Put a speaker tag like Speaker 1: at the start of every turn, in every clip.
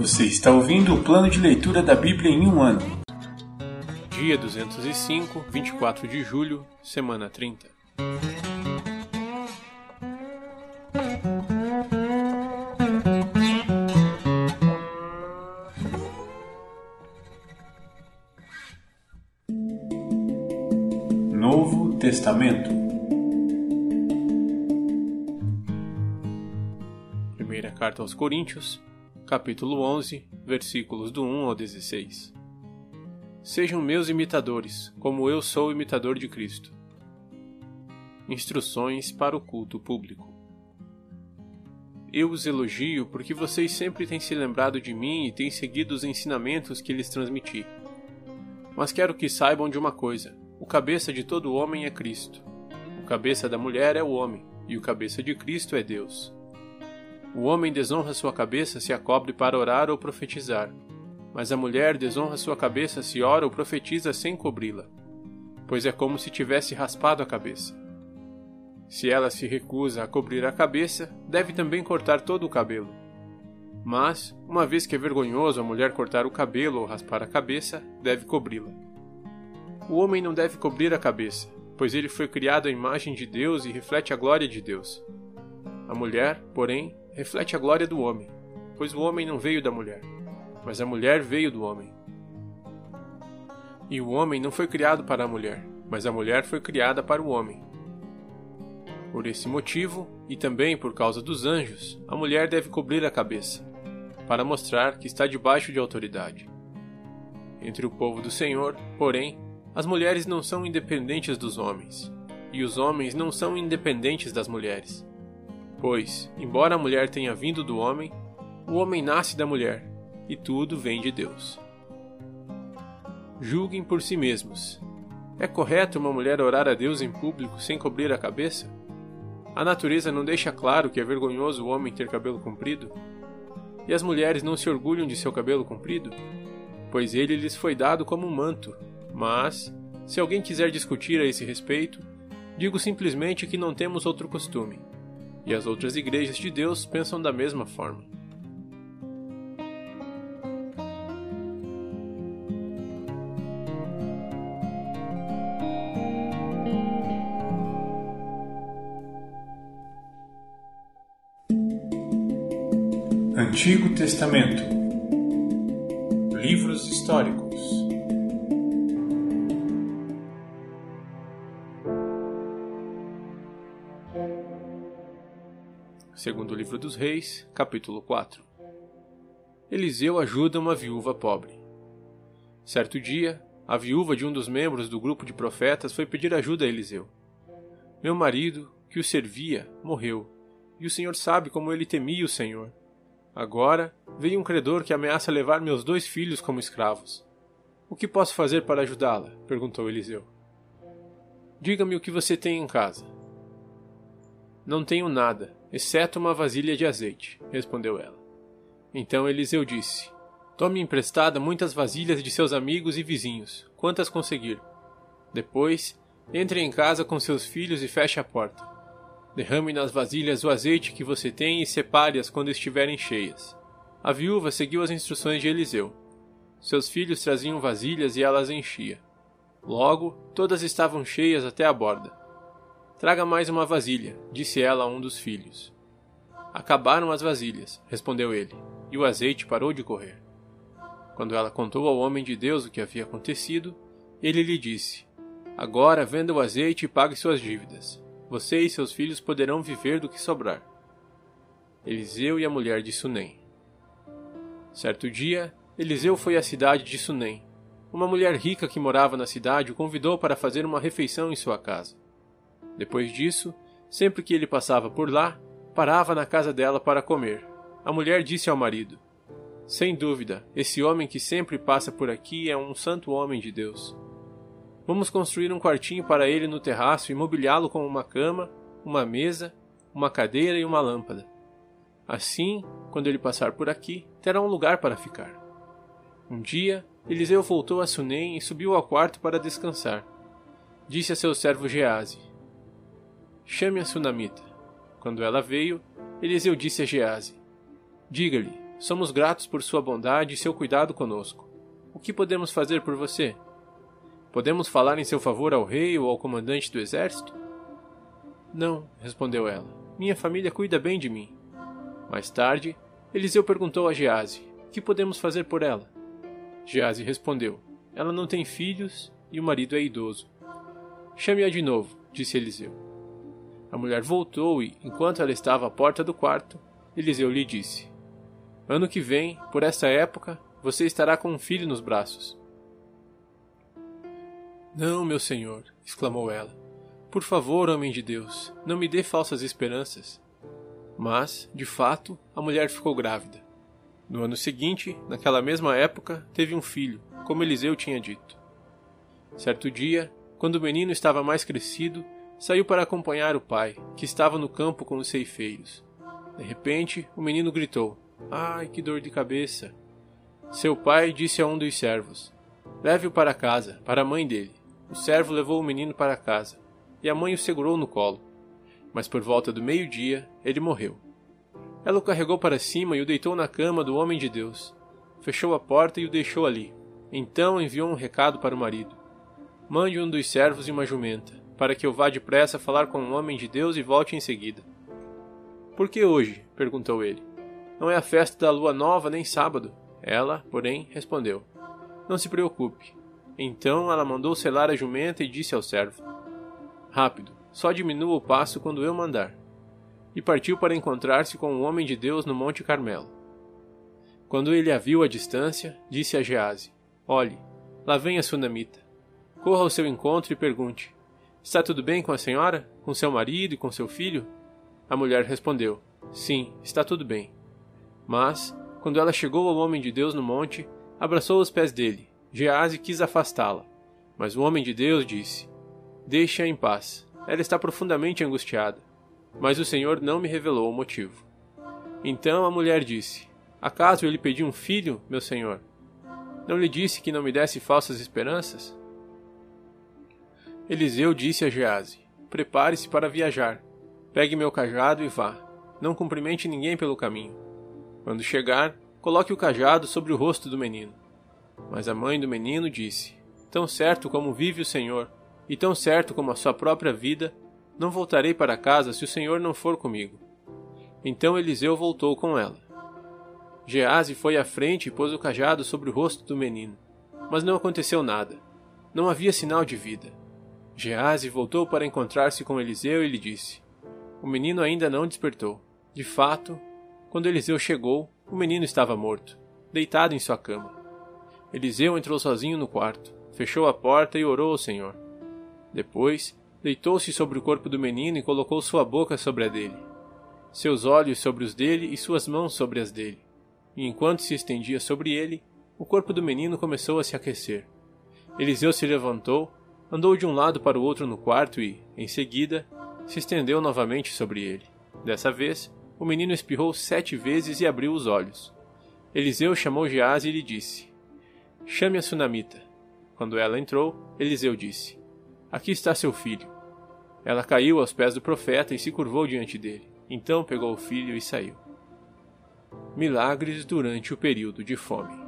Speaker 1: Você está ouvindo o plano de leitura da Bíblia em um ano.
Speaker 2: Dia 205, 24 de julho, semana 30.
Speaker 1: Novo Testamento.
Speaker 2: Primeira carta aos Coríntios, capítulo 11, versículos do 1 ao 16. Sejam meus imitadores, como eu sou imitador de Cristo. Instruções para o culto público. Eu os elogio porque vocês sempre têm se lembrado de mim e têm seguido os ensinamentos que lhes transmiti. Mas quero que saibam de uma coisa: o cabeça de todo homem é Cristo. O cabeça da mulher é o homem, e o cabeça de Cristo é Deus. O homem desonra sua cabeça se a cobre para orar ou profetizar, mas a mulher desonra sua cabeça se ora ou profetiza sem cobri-la, pois é como se tivesse raspado a cabeça. Se ela se recusa a cobrir a cabeça, deve também cortar todo o cabelo. Mas, uma vez que é vergonhoso a mulher cortar o cabelo ou raspar a cabeça, deve cobri-la. O homem não deve cobrir a cabeça, pois ele foi criado à imagem de Deus e reflete a glória de Deus. A mulher, porém, reflete a glória do homem, pois o homem não veio da mulher, mas a mulher veio do homem. E o homem não foi criado para a mulher, mas a mulher foi criada para o homem. Por esse motivo, e também por causa dos anjos, a mulher deve cobrir a cabeça, para mostrar que está debaixo de autoridade. Entre o povo do Senhor, porém, as mulheres não são independentes dos homens, e os homens não são independentes das mulheres. Pois, embora a mulher tenha vindo do homem, o homem nasce da mulher, e tudo vem de Deus. Julguem por si mesmos. É correto uma mulher orar a Deus em público sem cobrir a cabeça? A natureza não deixa claro que é vergonhoso o homem ter cabelo comprido? E as mulheres não se orgulham de seu cabelo comprido? Pois ele lhes foi dado como um manto. Mas, se alguém quiser discutir a esse respeito, digo simplesmente que não temos outro costume e as outras igrejas de Deus pensam da mesma forma.
Speaker 1: Antigo Testamento Livros históricos
Speaker 2: segundo livro dos Reis, capítulo 4. Eliseu ajuda uma viúva pobre. Certo dia, a viúva de um dos membros do grupo de profetas foi pedir ajuda a Eliseu. Meu marido, que o servia, morreu, e o Senhor sabe como ele temia o Senhor. Agora veio um credor que ameaça levar meus dois filhos como escravos. O que posso fazer para ajudá-la? perguntou Eliseu. Diga-me o que você tem em casa. Não tenho nada, exceto uma vasilha de azeite, respondeu ela. Então Eliseu disse: Tome emprestada muitas vasilhas de seus amigos e vizinhos, quantas conseguir. Depois, entre em casa com seus filhos e feche a porta. Derrame nas vasilhas o azeite que você tem e separe-as quando estiverem cheias. A viúva seguiu as instruções de Eliseu. Seus filhos traziam vasilhas e ela as enchia. Logo, todas estavam cheias até a borda. Traga mais uma vasilha, disse ela a um dos filhos. Acabaram as vasilhas, respondeu ele, e o azeite parou de correr. Quando ela contou ao homem de Deus o que havia acontecido, ele lhe disse: Agora venda o azeite e pague suas dívidas. Você e seus filhos poderão viver do que sobrar. Eliseu e a mulher de Sunem. Certo dia, Eliseu foi à cidade de Sunem. Uma mulher rica que morava na cidade o convidou para fazer uma refeição em sua casa. Depois disso, sempre que ele passava por lá, parava na casa dela para comer. A mulher disse ao marido: Sem dúvida, esse homem que sempre passa por aqui é um santo homem de Deus. Vamos construir um quartinho para ele no terraço e mobiliá-lo com uma cama, uma mesa, uma cadeira e uma lâmpada. Assim, quando ele passar por aqui, terá um lugar para ficar. Um dia, Eliseu voltou a Sunem e subiu ao quarto para descansar. Disse a seu servo Gease: Chame a Sunamita. Quando ela veio, Eliseu disse a Gease: Diga-lhe, somos gratos por sua bondade e seu cuidado conosco. O que podemos fazer por você? Podemos falar em seu favor ao rei ou ao comandante do exército? Não, respondeu ela. Minha família cuida bem de mim. Mais tarde, Eliseu perguntou a Gease: O que podemos fazer por ela? Gease respondeu: Ela não tem filhos e o marido é idoso. Chame-a de novo, disse Eliseu. Mulher voltou e, enquanto ela estava à porta do quarto, Eliseu lhe disse: Ano que vem, por esta época, você estará com um filho nos braços. Não, meu senhor, exclamou ela. Por favor, homem de Deus, não me dê falsas esperanças. Mas, de fato, a mulher ficou grávida. No ano seguinte, naquela mesma época, teve um filho, como Eliseu tinha dito. Certo dia, quando o menino estava mais crescido, saiu para acompanhar o pai, que estava no campo com os ceifeiros. De repente, o menino gritou: Ai, que dor de cabeça! Seu pai disse a um dos servos: Leve-o para casa, para a mãe dele. O servo levou o menino para casa, e a mãe o segurou no colo. Mas por volta do meio-dia, ele morreu. Ela o carregou para cima e o deitou na cama do homem de Deus. Fechou a porta e o deixou ali. Então enviou um recado para o marido: Mande um dos servos e uma jumenta, para que eu vá depressa falar com o homem de Deus e volte em seguida. Por que hoje? perguntou ele. Não é a festa da lua nova nem sábado. Ela, porém, respondeu: Não se preocupe. Então ela mandou selar a jumenta e disse ao servo: Rápido, só diminua o passo quando eu mandar. E partiu para encontrar-se com o homem de Deus no Monte Carmelo. Quando ele a viu à distância, disse a Gease: Olhe, lá vem a sunamita. Corra ao seu encontro e pergunte: Está tudo bem com a senhora? Com seu marido e com seu filho? A mulher respondeu: Sim, está tudo bem. Mas, quando ela chegou ao homem de Deus no monte, abraçou os pés dele Gease quis afastá-la, mas o homem de Deus disse: Deixe-a em paz. Ela está profundamente angustiada. Mas o Senhor não me revelou o motivo. Então a mulher disse: Acaso eu lhe pedi um filho, meu senhor? Não lhe disse que não me desse falsas esperanças? Eliseu disse a Gease: Prepare-se para viajar. Pegue meu cajado e vá. Não cumprimente ninguém pelo caminho. Quando chegar, coloque o cajado sobre o rosto do menino. Mas a mãe do menino disse: Tão certo como vive o Senhor, e tão certo como a sua própria vida, não voltarei para casa se o Senhor não for comigo. Então Eliseu voltou com ela. Gease foi à frente e pôs o cajado sobre o rosto do menino. Mas não aconteceu nada. Não havia sinal de vida. Gease voltou para encontrar-se com Eliseu e lhe disse: O menino ainda não despertou. De fato, quando Eliseu chegou, o menino estava morto, deitado em sua cama. Eliseu entrou sozinho no quarto, fechou a porta e orou ao Senhor. Depois, deitou-se sobre o corpo do menino e colocou sua boca sobre a dele, seus olhos sobre os dele e suas mãos sobre as dele. E enquanto se estendia sobre ele, o corpo do menino começou a se aquecer. Eliseu se levantou, andou de um lado para o outro no quarto e, em seguida, se estendeu novamente sobre ele. Dessa vez, o menino espirrou sete vezes e abriu os olhos. Eliseu chamou Gease e lhe disse: Chame a Sunamita. Quando ela entrou, Eliseu disse: Aqui está seu filho. Ela caiu aos pés do profeta e se curvou diante dele. Então pegou o filho e saiu. Milagres durante o período de fome.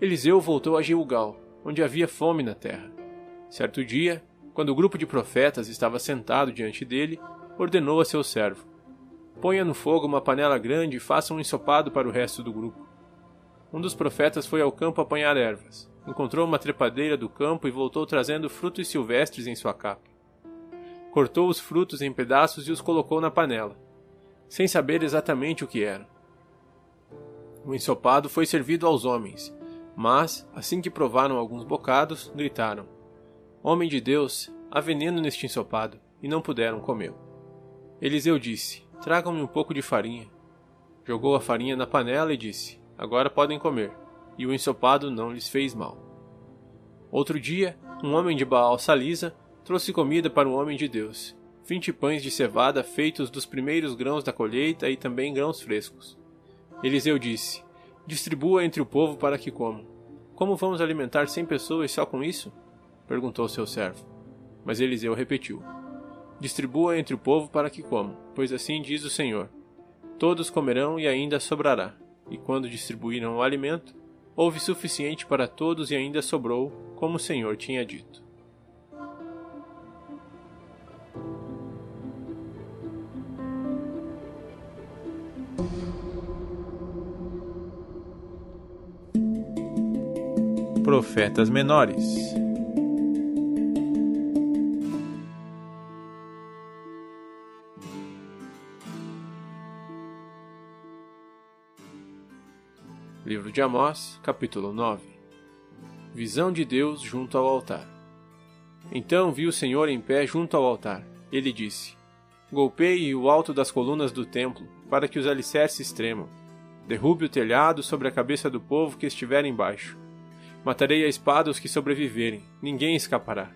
Speaker 2: Eliseu voltou a Gilgal, onde havia fome na terra. Certo dia, quando o grupo de profetas estava sentado diante dele, ordenou a seu servo: Ponha no fogo uma panela grande e faça um ensopado para o resto do grupo. Um dos profetas foi ao campo apanhar ervas. Encontrou uma trepadeira do campo e voltou trazendo frutos silvestres em sua capa. Cortou os frutos em pedaços e os colocou na panela, sem saber exatamente o que eram. O ensopado foi servido aos homens, mas, assim que provaram alguns bocados, gritaram: Homem de Deus, há veneno neste ensopado, e não puderam comê-lo. Eliseu disse: Tragam-me um pouco de farinha. Jogou a farinha na panela e disse: agora podem comer, e o ensopado não lhes fez mal. Outro dia, um homem de Baal Salisa trouxe comida para o homem de Deus, vinte pães de cevada feitos dos primeiros grãos da colheita e também grãos frescos. Eliseu disse: Distribua entre o povo para que comam. Como vamos alimentar cem pessoas só com isso? Perguntou seu servo. Mas Eliseu repetiu: Distribua entre o povo para que comam, pois assim diz o Senhor: Todos comerão e ainda sobrará. e quando distribuíram o alimento, houve suficiente para todos e ainda sobrou, como o Senhor tinha dito. Profetas menores de Amós, capítulo 9 Visão de Deus junto ao altar. Então vi o Senhor em pé junto ao altar. Ele disse: Golpeie o alto das colunas do templo, para que os alicerces tremam. Derrube o telhado sobre a cabeça do povo que estiver embaixo. Matarei a espada os que sobreviverem, ninguém escapará.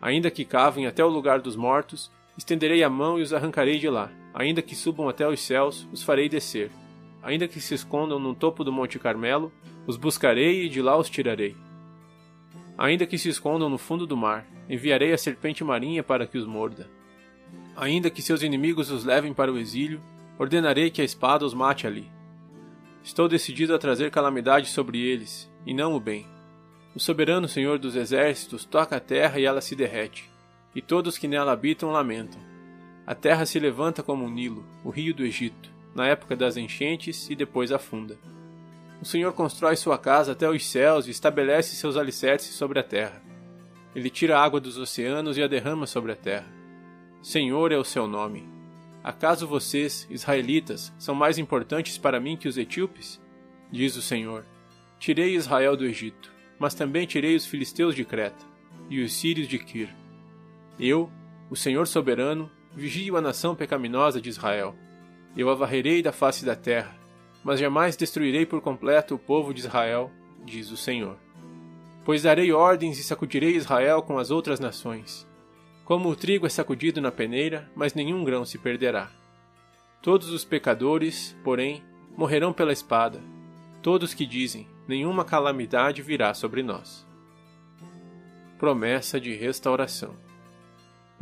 Speaker 2: Ainda que cavem até o lugar dos mortos, estenderei a mão e os arrancarei de lá. Ainda que subam até os céus, os farei descer ainda que se escondam no topo do Monte Carmelo, os buscarei e de lá os tirarei. Ainda que se escondam no fundo do mar, enviarei a serpente marinha para que os morda. Ainda que seus inimigos os levem para o exílio, ordenarei que a espada os mate ali. Estou decidido a trazer calamidade sobre eles, e não o bem. O soberano Senhor dos exércitos toca a terra e ela se derrete, e todos que nela habitam lamentam. A terra se levanta como um Nilo, o rio do Egito na época das enchentes e depois afunda. O Senhor constrói sua casa até os céus e estabelece seus alicerces sobre a terra. Ele tira a água dos oceanos e a derrama sobre a terra. Senhor é o seu nome. Acaso vocês, israelitas, são mais importantes para mim que os etíopes? Diz o Senhor. Tirei Israel do Egito, mas também tirei os filisteus de Creta e os sírios de Quir. Eu, o Senhor soberano, vigio a nação pecaminosa de Israel. Eu a varrerei da face da terra, mas jamais destruirei por completo o povo de Israel, diz o Senhor. Pois darei ordens e sacudirei Israel com as outras nações. Como o trigo é sacudido na peneira, mas nenhum grão se perderá. Todos os pecadores, porém, morrerão pela espada, todos que dizem: nenhuma calamidade virá sobre nós. Promessa de restauração.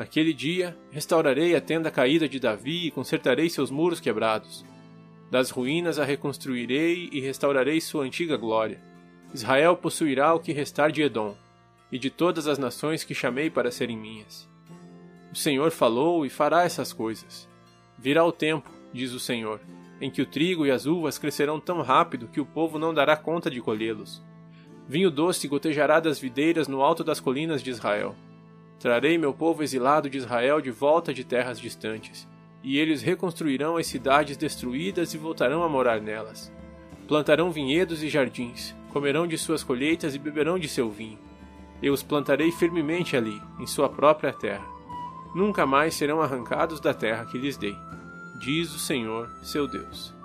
Speaker 2: Naquele dia, restaurarei a tenda caída de Davi e consertarei seus muros quebrados. Das ruínas a reconstruirei e restaurarei sua antiga glória. Israel possuirá o que restar de Edom, e de todas as nações que chamei para serem minhas. O Senhor falou e fará essas coisas. Virá o tempo, diz o Senhor, em que o trigo e as uvas crescerão tão rápido que o povo não dará conta de colhê-los. Vinho doce gotejará das videiras no alto das colinas de Israel. Trarei meu povo exilado de Israel de volta de terras distantes, e eles reconstruirão as cidades destruídas e voltarão a morar nelas. Plantarão vinhedos e jardins, comerão de suas colheitas e beberão de seu vinho. Eu os plantarei firmemente ali, em sua própria terra. Nunca mais serão arrancados da terra que lhes dei, diz o Senhor, seu Deus.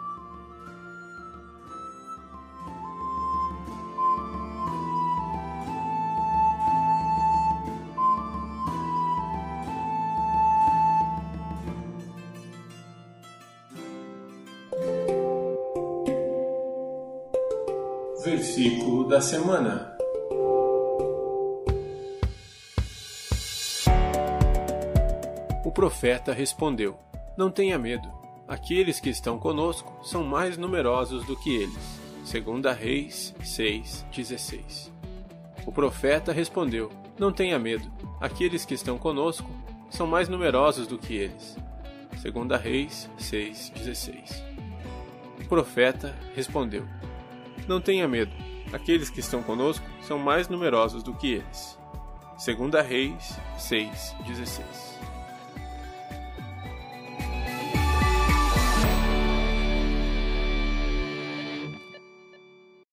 Speaker 1: Versículo da semana.
Speaker 2: O profeta respondeu: Não tenha medo. Aqueles que estão conosco são mais numerosos do que eles. Segunda Reis 6:16. O profeta respondeu: Não tenha medo. Aqueles que estão conosco são mais numerosos do que eles. Segunda Reis 6:16. O profeta respondeu: não tenha medo. Aqueles que estão conosco são mais numerosos do que eles. Segunda Reis 6:16.